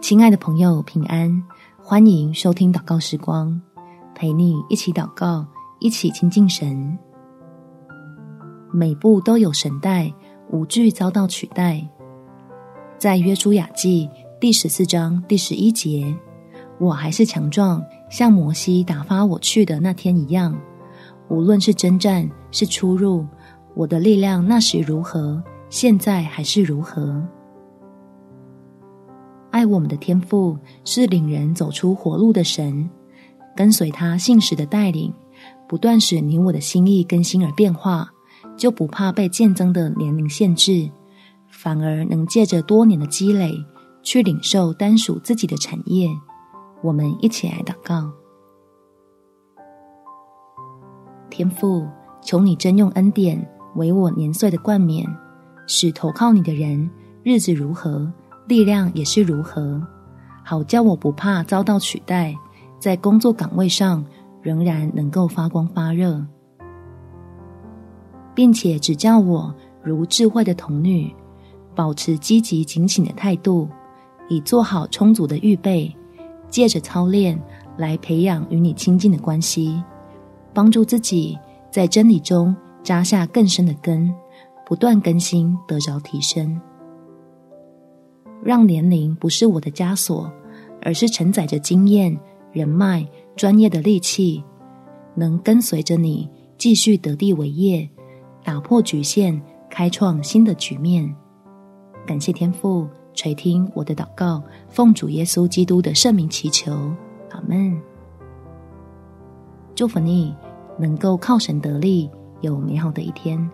亲爱的朋友，平安！欢迎收听祷告时光，陪你一起祷告，一起亲近神。每步都有神带，无惧遭到取代。在约书亚记第十四章第十一节，我还是强壮，像摩西打发我去的那天一样。无论是征战是出入，我的力量那时如何，现在还是如何。爱我们的天父是领人走出活路的神，跟随他信实的带领，不断使你我的心意更新而变化，就不怕被渐增的年龄限制，反而能借着多年的积累，去领受单属自己的产业。我们一起来祷告：天父，求你真用恩典为我年岁的冠冕，使投靠你的人日子如何，力量也是如何，好叫我不怕遭到取代，在工作岗位上仍然能够发光发热，并且指教我如智慧的童女，保持积极警醒的态度，以做好充足的预备，借着操练来培养与你亲近的关系，帮助自己在真理中扎下更深的根，不断更新，得着提升。让年龄不是我的枷锁，而是承载着经验、人脉、专业的利器，能跟随着你继续得地为业，打破局限，开创新的局面。感谢天父垂听我的祷告，奉主耶稣基督的圣名祈求，阿门。祝福你能够靠神得力，有美好的一天。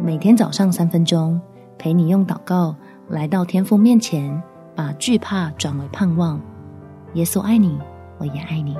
每天早上三分钟，陪你用祷告。来到天父面前，把惧怕转为盼望。耶稣爱你，我也爱你。